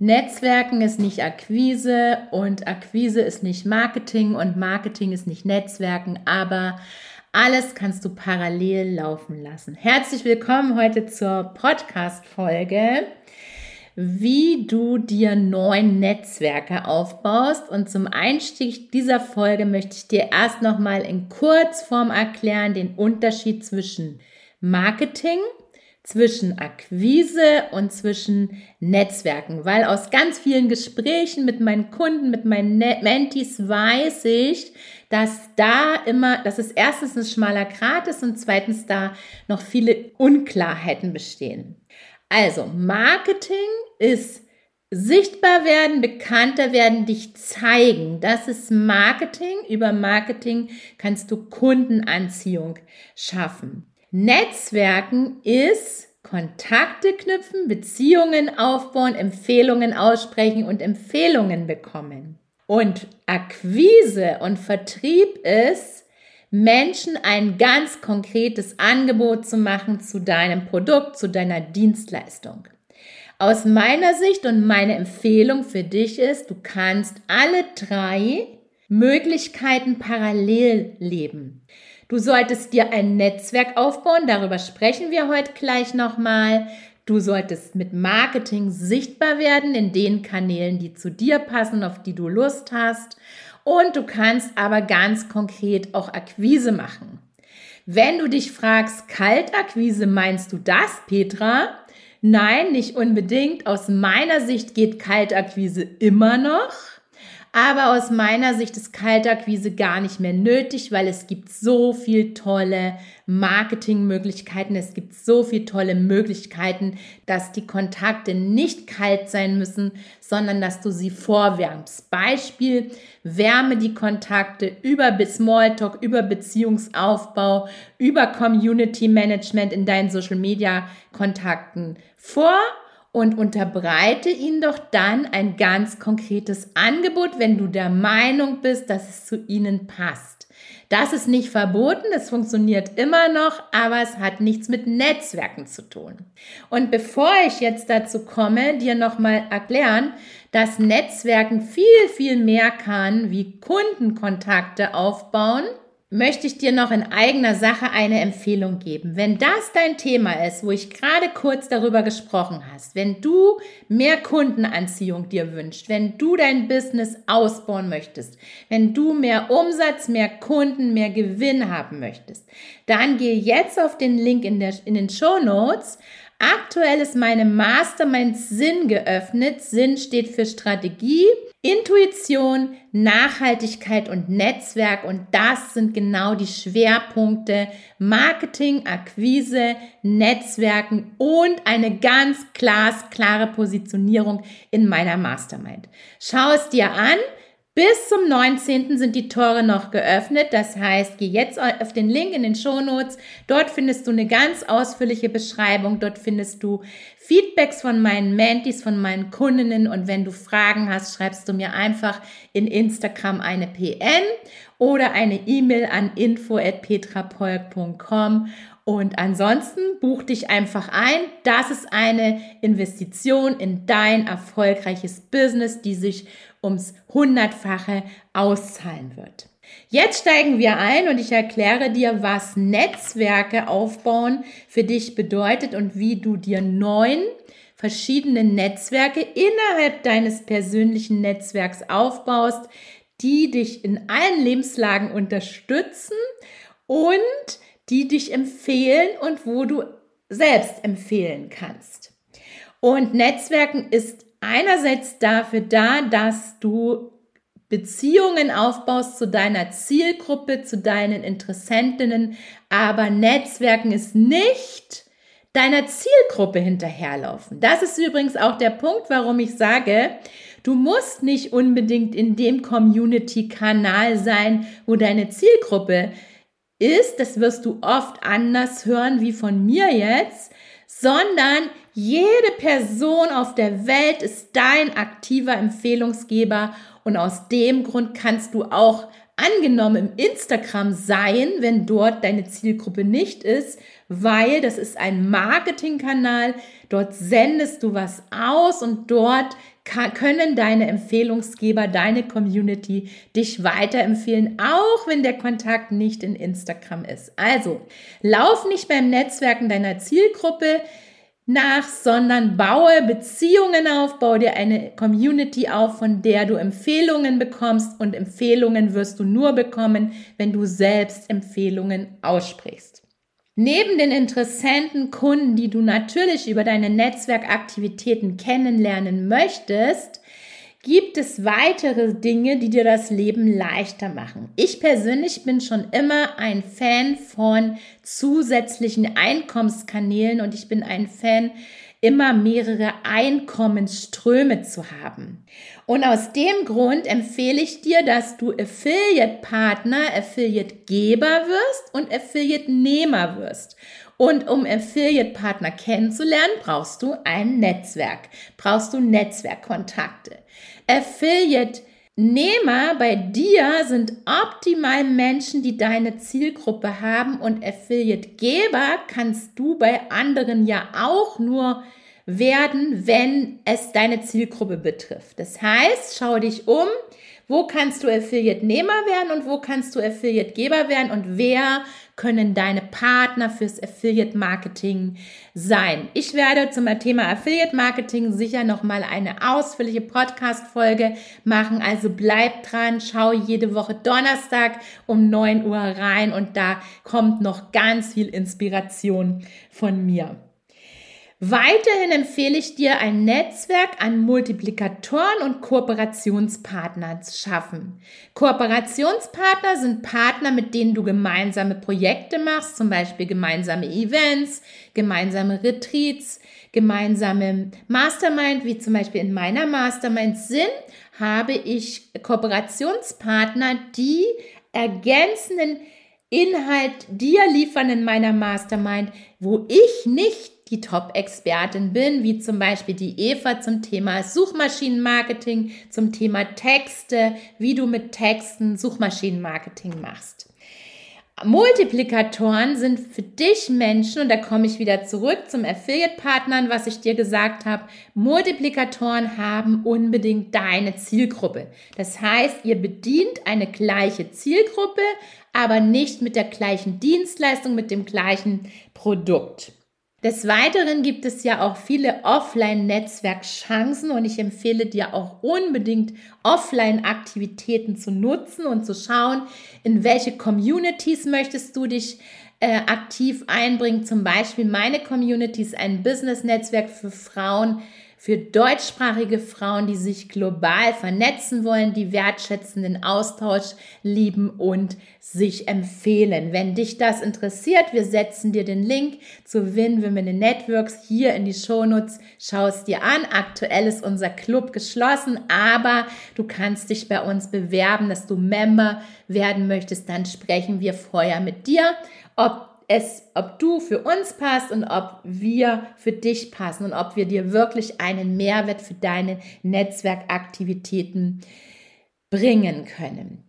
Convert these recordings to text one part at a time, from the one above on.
Netzwerken ist nicht Akquise und Akquise ist nicht Marketing und Marketing ist nicht Netzwerken, aber alles kannst du parallel laufen lassen. Herzlich willkommen heute zur Podcast-Folge, wie du dir neun Netzwerke aufbaust. Und zum Einstieg dieser Folge möchte ich dir erst nochmal in Kurzform erklären den Unterschied zwischen Marketing zwischen Akquise und zwischen Netzwerken, weil aus ganz vielen Gesprächen mit meinen Kunden, mit meinen Mentees weiß ich, dass da immer, dass es erstens ein schmaler Grat ist und zweitens da noch viele Unklarheiten bestehen. Also Marketing ist sichtbar werden, bekannter werden, dich zeigen. Das ist Marketing. Über Marketing kannst du Kundenanziehung schaffen. Netzwerken ist Kontakte knüpfen, Beziehungen aufbauen, Empfehlungen aussprechen und Empfehlungen bekommen. Und Akquise und Vertrieb ist, Menschen ein ganz konkretes Angebot zu machen zu deinem Produkt, zu deiner Dienstleistung. Aus meiner Sicht und meine Empfehlung für dich ist, du kannst alle drei Möglichkeiten parallel leben. Du solltest dir ein Netzwerk aufbauen, darüber sprechen wir heute gleich nochmal. Du solltest mit Marketing sichtbar werden in den Kanälen, die zu dir passen, auf die du Lust hast. Und du kannst aber ganz konkret auch Akquise machen. Wenn du dich fragst, Kaltakquise, meinst du das, Petra? Nein, nicht unbedingt. Aus meiner Sicht geht Kaltakquise immer noch. Aber aus meiner Sicht ist Kaltakquise gar nicht mehr nötig, weil es gibt so viel tolle Marketingmöglichkeiten. Es gibt so viel tolle Möglichkeiten, dass die Kontakte nicht kalt sein müssen, sondern dass du sie vorwärmst. Beispiel, wärme die Kontakte über Smalltalk, über Beziehungsaufbau, über Community Management in deinen Social Media Kontakten vor und unterbreite ihnen doch dann ein ganz konkretes Angebot, wenn du der Meinung bist, dass es zu ihnen passt. Das ist nicht verboten, es funktioniert immer noch, aber es hat nichts mit Netzwerken zu tun. Und bevor ich jetzt dazu komme, dir nochmal erklären, dass Netzwerken viel, viel mehr kann, wie Kundenkontakte aufbauen, möchte ich dir noch in eigener Sache eine Empfehlung geben. Wenn das dein Thema ist, wo ich gerade kurz darüber gesprochen hast, wenn du mehr Kundenanziehung dir wünschst, wenn du dein Business ausbauen möchtest, wenn du mehr Umsatz, mehr Kunden, mehr Gewinn haben möchtest, dann geh jetzt auf den Link in, der, in den Show Notes. Aktuell ist meine Mastermind Sinn geöffnet. Sinn steht für Strategie Intuition, Nachhaltigkeit und Netzwerk und das sind genau die Schwerpunkte Marketing, Akquise, Netzwerken und eine ganz glasklare Positionierung in meiner Mastermind. Schau es dir an. Bis zum 19. sind die Tore noch geöffnet. Das heißt, geh jetzt auf den Link in den Show Notes. Dort findest du eine ganz ausführliche Beschreibung. Dort findest du Feedbacks von meinen Mentees, von meinen Kundinnen. Und wenn du Fragen hast, schreibst du mir einfach in Instagram eine PN oder eine E-Mail an info@petrapolk.com und ansonsten buch dich einfach ein. Das ist eine Investition in dein erfolgreiches Business, die sich ums Hundertfache auszahlen wird. Jetzt steigen wir ein und ich erkläre dir, was Netzwerke aufbauen für dich bedeutet und wie du dir neun verschiedene Netzwerke innerhalb deines persönlichen Netzwerks aufbaust, die dich in allen Lebenslagen unterstützen und die dich empfehlen und wo du selbst empfehlen kannst. Und Netzwerken ist einerseits dafür da, dass du Beziehungen aufbaust zu deiner Zielgruppe, zu deinen Interessentinnen, aber Netzwerken ist nicht deiner Zielgruppe hinterherlaufen. Das ist übrigens auch der Punkt, warum ich sage, du musst nicht unbedingt in dem Community-Kanal sein, wo deine Zielgruppe ist. Das wirst du oft anders hören wie von mir jetzt, sondern jede Person auf der Welt ist dein aktiver Empfehlungsgeber und aus dem Grund kannst du auch angenommen im Instagram sein, wenn dort deine Zielgruppe nicht ist, weil das ist ein Marketingkanal, dort sendest du was aus und dort können deine Empfehlungsgeber, deine Community dich weiterempfehlen, auch wenn der Kontakt nicht in Instagram ist. Also, lauf nicht beim Netzwerken deiner Zielgruppe, nach, sondern baue Beziehungen auf, baue dir eine Community auf, von der du Empfehlungen bekommst und Empfehlungen wirst du nur bekommen, wenn du selbst Empfehlungen aussprichst. Neben den interessenten Kunden, die du natürlich über deine Netzwerkaktivitäten kennenlernen möchtest, gibt es weitere Dinge, die dir das Leben leichter machen. Ich persönlich bin schon immer ein Fan von zusätzlichen Einkommenskanälen und ich bin ein Fan, immer mehrere Einkommensströme zu haben. Und aus dem Grund empfehle ich dir, dass du Affiliate-Partner, Affiliate-Geber wirst und Affiliate-Nehmer wirst. Und um Affiliate-Partner kennenzulernen, brauchst du ein Netzwerk, brauchst du Netzwerkkontakte. Affiliate-Nehmer bei dir sind optimal Menschen, die deine Zielgruppe haben und Affiliate-Geber kannst du bei anderen ja auch nur werden, wenn es deine Zielgruppe betrifft. Das heißt, schau dich um, wo kannst du Affiliate-Nehmer werden und wo kannst du Affiliate-Geber werden und wer können deine Partner fürs Affiliate-Marketing sein. Ich werde zum Thema Affiliate-Marketing sicher nochmal eine ausführliche Podcast-Folge machen. Also bleib dran, schau jede Woche Donnerstag um 9 Uhr rein und da kommt noch ganz viel Inspiration von mir. Weiterhin empfehle ich dir, ein Netzwerk an Multiplikatoren und Kooperationspartnern zu schaffen. Kooperationspartner sind Partner, mit denen du gemeinsame Projekte machst, zum Beispiel gemeinsame Events, gemeinsame Retreats, gemeinsame Mastermind, wie zum Beispiel in meiner Mastermind sind, habe ich Kooperationspartner, die ergänzenden Inhalt dir liefern in meiner Mastermind, wo ich nicht die Top-Expertin bin, wie zum Beispiel die Eva zum Thema Suchmaschinenmarketing, zum Thema Texte, wie du mit Texten Suchmaschinenmarketing machst. Multiplikatoren sind für dich Menschen, und da komme ich wieder zurück zum Affiliate-Partnern, was ich dir gesagt habe. Multiplikatoren haben unbedingt deine Zielgruppe. Das heißt, ihr bedient eine gleiche Zielgruppe, aber nicht mit der gleichen Dienstleistung, mit dem gleichen Produkt. Des Weiteren gibt es ja auch viele Offline-Netzwerkchancen und ich empfehle dir auch unbedingt Offline-Aktivitäten zu nutzen und zu schauen, in welche Communities möchtest du dich äh, aktiv einbringen. Zum Beispiel meine Community ist ein Business-Netzwerk für Frauen, für deutschsprachige Frauen, die sich global vernetzen wollen, die wertschätzenden Austausch lieben und sich empfehlen. Wenn dich das interessiert, wir setzen dir den Link zu Win Women in Networks hier in die Shownotes. Schau es dir an. Aktuell ist unser Club geschlossen, aber du kannst dich bei uns bewerben, dass du Member werden möchtest. Dann sprechen wir vorher mit dir, ob es, ob du für uns passt und ob wir für dich passen und ob wir dir wirklich einen Mehrwert für deine Netzwerkaktivitäten bringen können.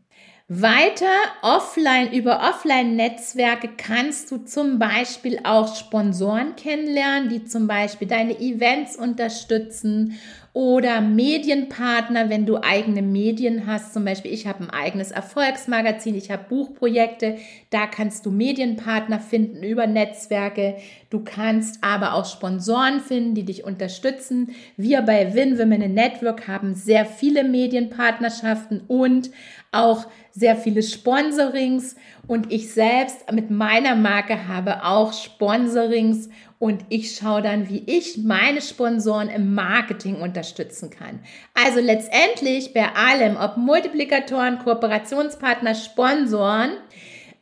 Weiter offline, über Offline-Netzwerke kannst du zum Beispiel auch Sponsoren kennenlernen, die zum Beispiel deine Events unterstützen oder Medienpartner, wenn du eigene Medien hast. Zum Beispiel, ich habe ein eigenes Erfolgsmagazin, ich habe Buchprojekte. Da kannst du Medienpartner finden über Netzwerke. Du kannst aber auch Sponsoren finden, die dich unterstützen. Wir bei Win Women in Network haben sehr viele Medienpartnerschaften und auch sehr viele Sponsorings und ich selbst mit meiner Marke habe auch Sponsorings und ich schaue dann, wie ich meine Sponsoren im Marketing unterstützen kann. Also letztendlich bei allem, ob Multiplikatoren, Kooperationspartner, Sponsoren,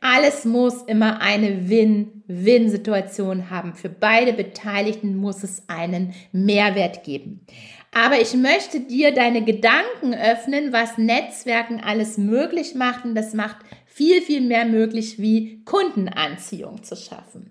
Alles muss immer eine Win-Win-Situation haben. Für beide Beteiligten muss es einen Mehrwert geben. Aber ich möchte dir deine Gedanken öffnen, was Netzwerken alles möglich macht. Und das macht viel, viel mehr möglich, wie Kundenanziehung zu schaffen.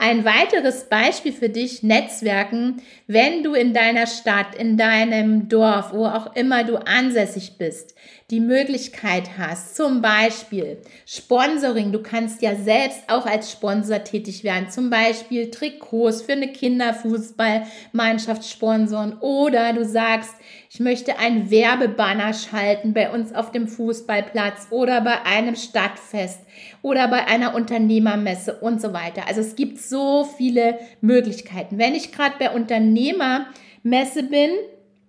Ein weiteres Beispiel für dich, Netzwerken, wenn du in deiner Stadt, in deinem Dorf, wo auch immer du ansässig bist, die Möglichkeit hast, zum Beispiel Sponsoring, du kannst ja selbst auch als Sponsor tätig werden, zum Beispiel Trikots für eine Kinderfußballmannschaft sponsoren oder du sagst, ich möchte ein Werbebanner schalten bei uns auf dem Fußballplatz oder bei einem Stadtfest oder bei einer Unternehmermesse und so weiter. Also es gibt so viele Möglichkeiten. Wenn ich gerade bei Unternehmermesse bin,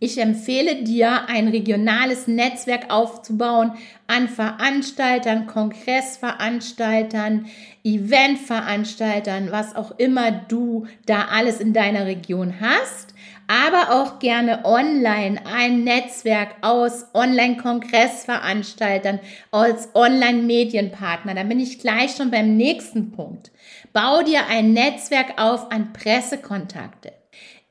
ich empfehle dir, ein regionales Netzwerk aufzubauen an Veranstaltern, Kongressveranstaltern, Eventveranstaltern, was auch immer du da alles in deiner Region hast. Aber auch gerne online ein Netzwerk aus Online-Kongressveranstaltern, aus Online-Medienpartner. Da bin ich gleich schon beim nächsten Punkt. Bau dir ein Netzwerk auf an Pressekontakte.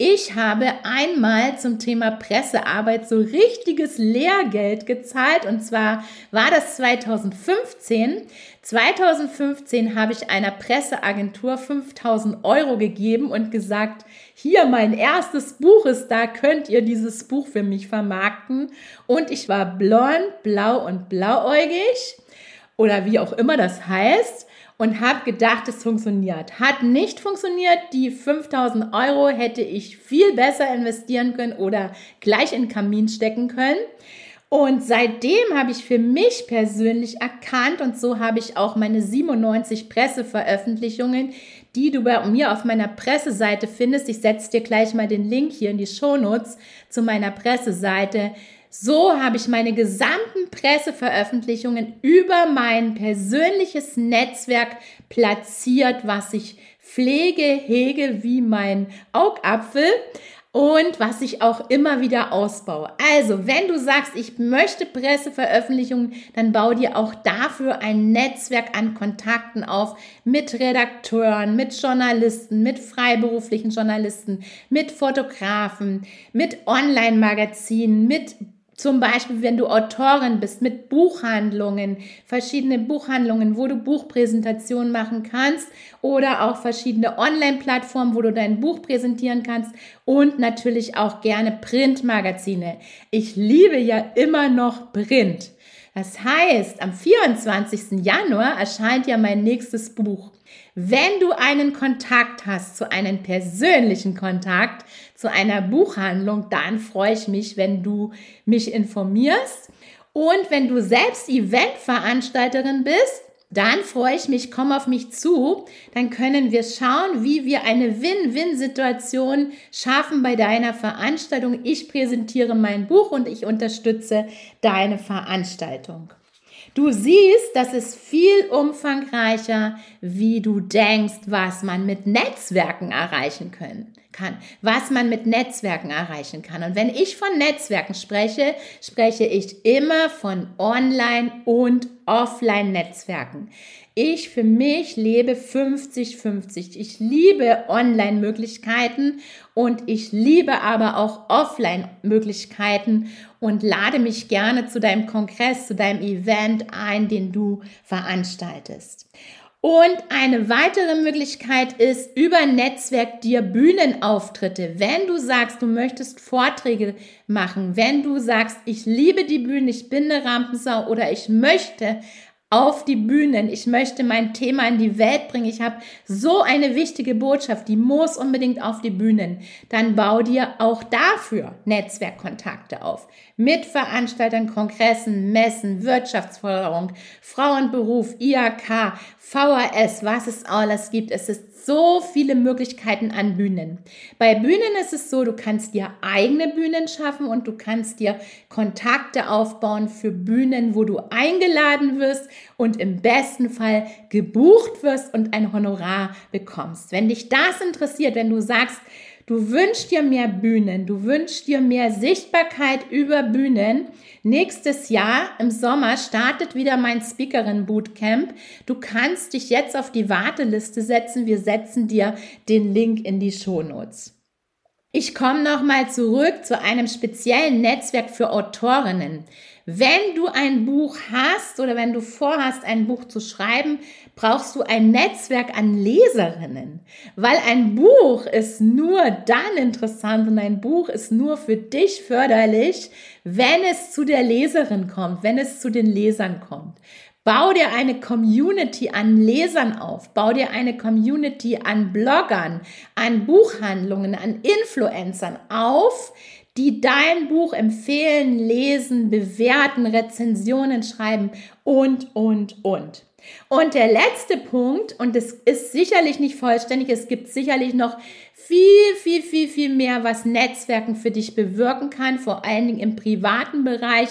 Ich habe einmal zum Thema Pressearbeit so richtiges Lehrgeld gezahlt und zwar war das 2015. 2015 habe ich einer Presseagentur 5000 Euro gegeben und gesagt, hier mein erstes Buch ist da, könnt ihr dieses Buch für mich vermarkten. Und ich war blond, blau und blauäugig oder wie auch immer das heißt und habe gedacht, es funktioniert. Hat nicht funktioniert. Die 5000 Euro hätte ich viel besser investieren können oder gleich in den Kamin stecken können. Und seitdem habe ich für mich persönlich erkannt und so habe ich auch meine 97 Presseveröffentlichungen, die du bei mir auf meiner Presseseite findest. Ich setze dir gleich mal den Link hier in die Shownotes zu meiner Presseseite so habe ich meine gesamten Presseveröffentlichungen über mein persönliches Netzwerk platziert, was ich pflege, hege wie mein Augapfel und was ich auch immer wieder ausbaue. Also, wenn du sagst, ich möchte Presseveröffentlichungen, dann bau dir auch dafür ein Netzwerk an Kontakten auf mit Redakteuren, mit Journalisten, mit freiberuflichen Journalisten, mit Fotografen, mit Online-Magazinen, mit zum Beispiel, wenn du Autorin bist mit Buchhandlungen, verschiedene Buchhandlungen, wo du Buchpräsentationen machen kannst oder auch verschiedene Online-Plattformen, wo du dein Buch präsentieren kannst und natürlich auch gerne Printmagazine. Ich liebe ja immer noch Print. Das heißt, am 24. Januar erscheint ja mein nächstes Buch. Wenn du einen Kontakt hast, zu einem persönlichen Kontakt, zu einer Buchhandlung, dann freue ich mich, wenn du mich informierst. Und wenn du selbst Eventveranstalterin bist, dann freue ich mich, komm auf mich zu, dann können wir schauen, wie wir eine Win-Win-Situation schaffen bei deiner Veranstaltung. Ich präsentiere mein Buch und ich unterstütze deine Veranstaltung. Du siehst, das ist viel umfangreicher, wie du denkst, was man mit Netzwerken erreichen können, kann, was man mit Netzwerken erreichen kann. Und wenn ich von Netzwerken spreche, spreche ich immer von Online- und Offline-Netzwerken. Ich für mich lebe 50-50. Ich liebe Online-Möglichkeiten und ich liebe aber auch Offline-Möglichkeiten und lade mich gerne zu deinem Kongress, zu deinem Event ein, den du veranstaltest. Und eine weitere Möglichkeit ist über Netzwerk dir Bühnenauftritte. Wenn du sagst, du möchtest Vorträge machen, wenn du sagst, ich liebe die Bühne, ich bin eine Rampensau oder ich möchte auf die Bühnen. Ich möchte mein Thema in die Welt bringen. Ich habe so eine wichtige Botschaft, die muss unbedingt auf die Bühnen. Dann bau dir auch dafür Netzwerkkontakte auf. Mit Veranstaltern, Kongressen, Messen, Wirtschaftsförderung, Frauenberuf, IAK, VHS, was es alles gibt. Es ist so viele Möglichkeiten an Bühnen. Bei Bühnen ist es so, du kannst dir eigene Bühnen schaffen und du kannst dir Kontakte aufbauen für Bühnen, wo du eingeladen wirst und im besten Fall gebucht wirst und ein Honorar bekommst. Wenn dich das interessiert, wenn du sagst, Du wünschst dir mehr Bühnen, du wünschst dir mehr Sichtbarkeit über Bühnen. Nächstes Jahr im Sommer startet wieder mein Speakerin Bootcamp. Du kannst dich jetzt auf die Warteliste setzen. Wir setzen dir den Link in die Shownotes. Ich komme nochmal zurück zu einem speziellen Netzwerk für Autorinnen. Wenn du ein Buch hast oder wenn du vorhast, ein Buch zu schreiben, brauchst du ein Netzwerk an Leserinnen, weil ein Buch ist nur dann interessant und ein Buch ist nur für dich förderlich, wenn es zu der Leserin kommt, wenn es zu den Lesern kommt. Bau dir eine Community an Lesern auf. Bau dir eine Community an Bloggern, an Buchhandlungen, an Influencern auf, die dein Buch empfehlen, lesen, bewerten, Rezensionen schreiben und, und, und. Und der letzte Punkt, und es ist sicherlich nicht vollständig, es gibt sicherlich noch viel, viel, viel, viel mehr, was Netzwerken für dich bewirken kann, vor allen Dingen im privaten Bereich.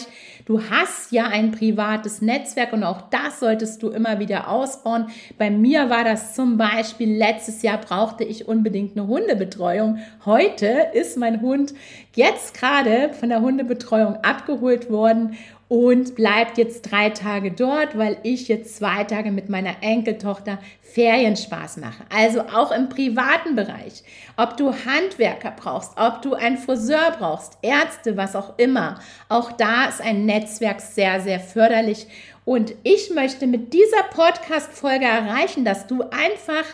Du hast ja ein privates Netzwerk und auch das solltest du immer wieder ausbauen. Bei mir war das zum Beispiel letztes Jahr brauchte ich unbedingt eine Hundebetreuung. Heute ist mein Hund jetzt gerade von der Hundebetreuung abgeholt worden und bleibt jetzt drei Tage dort, weil ich jetzt zwei Tage mit meiner Enkeltochter Ferienspaß mache. Also auch im privaten Bereich. Ob du Handwerker brauchst, ob du einen Friseur brauchst, Ärzte, was auch immer. Auch da ist ein Netzwerk sehr, sehr förderlich. Und ich möchte mit dieser Podcast-Folge erreichen, dass du einfach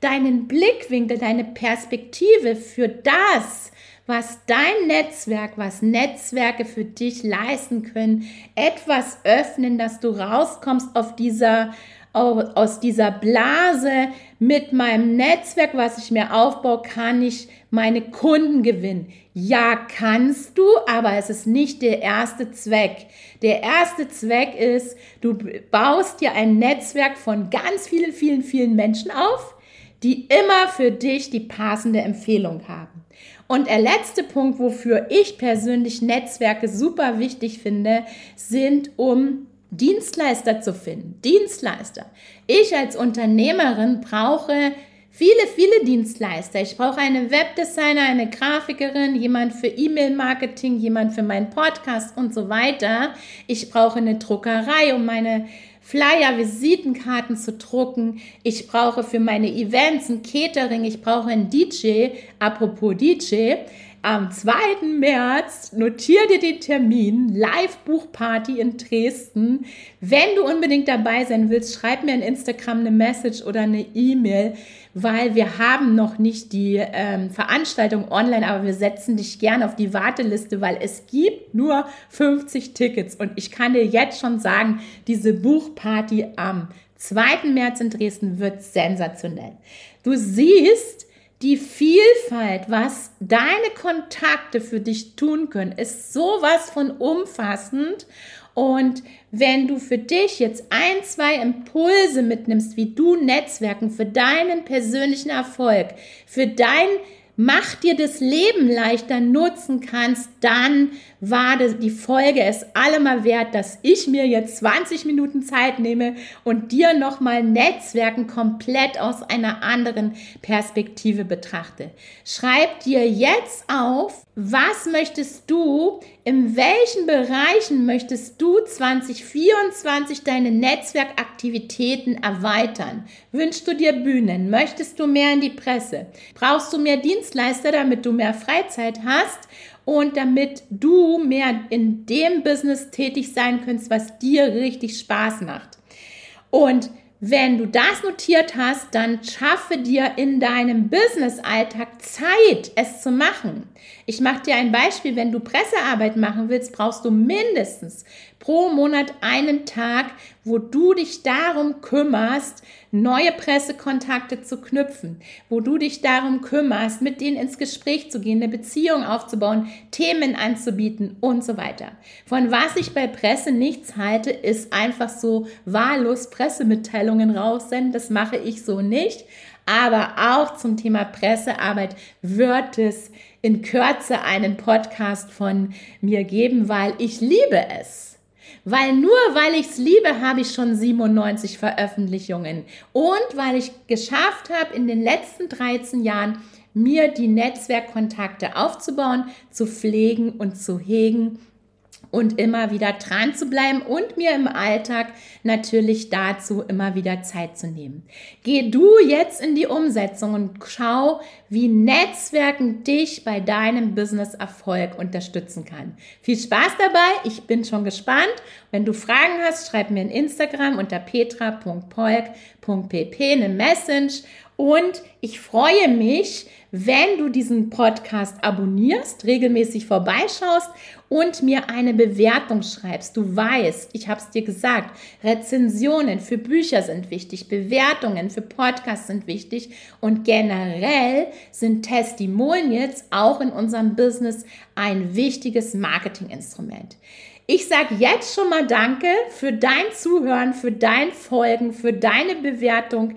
deinen Blickwinkel, deine Perspektive für das, was dein Netzwerk, was Netzwerke für dich leisten können, etwas öffnen, dass du rauskommst auf dieser, aus dieser Blase mit meinem Netzwerk, was ich mir aufbaue, kann ich meine Kunden gewinnen. Ja, kannst du, aber es ist nicht der erste Zweck. Der erste Zweck ist, du baust dir ein Netzwerk von ganz vielen, vielen, vielen Menschen auf, die immer für dich die passende Empfehlung haben. Und der letzte Punkt, wofür ich persönlich Netzwerke super wichtig finde, sind um Dienstleister zu finden. Dienstleister. Ich als Unternehmerin brauche viele, viele Dienstleister. Ich brauche eine Webdesigner, eine Grafikerin, jemand für E-Mail-Marketing, jemand für meinen Podcast und so weiter. Ich brauche eine Druckerei, um meine Flyer, Visitenkarten zu drucken. Ich brauche für meine Events ein Catering. Ich brauche einen DJ. Apropos DJ. Am 2. März notier dir den Termin, Live-Buchparty in Dresden. Wenn du unbedingt dabei sein willst, schreib mir in Instagram eine Message oder eine E-Mail, weil wir haben noch nicht die ähm, Veranstaltung online, aber wir setzen dich gerne auf die Warteliste, weil es gibt nur 50 Tickets und ich kann dir jetzt schon sagen, diese Buchparty am 2. März in Dresden wird sensationell. Du siehst, die Vielfalt, was deine Kontakte für dich tun können, ist sowas von umfassend. Und wenn du für dich jetzt ein, zwei Impulse mitnimmst, wie du Netzwerken für deinen persönlichen Erfolg, für dein mach dir das Leben leichter nutzen kannst, dann war die Folge es allemal wert, dass ich mir jetzt 20 Minuten Zeit nehme und dir nochmal Netzwerken komplett aus einer anderen Perspektive betrachte. Schreib dir jetzt auf, was möchtest du, in welchen Bereichen möchtest du 2024 deine Netzwerkaktivitäten erweitern? Wünschst du dir Bühnen? Möchtest du mehr in die Presse? Brauchst du mehr Dienstleister, damit du mehr Freizeit hast? Und damit du mehr in dem Business tätig sein kannst, was dir richtig Spaß macht. Und wenn du das notiert hast, dann schaffe dir in deinem Business-Alltag Zeit, es zu machen. Ich mache dir ein Beispiel. Wenn du Pressearbeit machen willst, brauchst du mindestens pro Monat einen Tag, wo du dich darum kümmerst, neue Pressekontakte zu knüpfen, wo du dich darum kümmerst, mit denen ins Gespräch zu gehen, eine Beziehung aufzubauen, Themen anzubieten und so weiter. Von was ich bei Presse nichts halte, ist einfach so wahllos Pressemitteilungen raussenden. Das mache ich so nicht. Aber auch zum Thema Pressearbeit wird es in Kürze einen Podcast von mir geben, weil ich liebe es. Weil nur weil ich es liebe, habe ich schon 97 Veröffentlichungen. Und weil ich geschafft habe, in den letzten 13 Jahren mir die Netzwerkkontakte aufzubauen, zu pflegen und zu hegen und immer wieder dran zu bleiben und mir im Alltag natürlich dazu immer wieder Zeit zu nehmen. Geh du jetzt in die Umsetzung und schau, wie Netzwerken dich bei deinem Business-Erfolg unterstützen kann. Viel Spaß dabei, ich bin schon gespannt. Wenn du Fragen hast, schreib mir in Instagram unter petra.polk.pp eine Message und ich freue mich, wenn du diesen Podcast abonnierst, regelmäßig vorbeischaust und mir eine Bewertung schreibst. Du weißt, ich habe es dir gesagt, Rezensionen für Bücher sind wichtig, Bewertungen für Podcasts sind wichtig und generell sind Testimonials auch in unserem Business ein wichtiges Marketinginstrument. Ich sage jetzt schon mal Danke für dein Zuhören, für dein Folgen, für deine Bewertung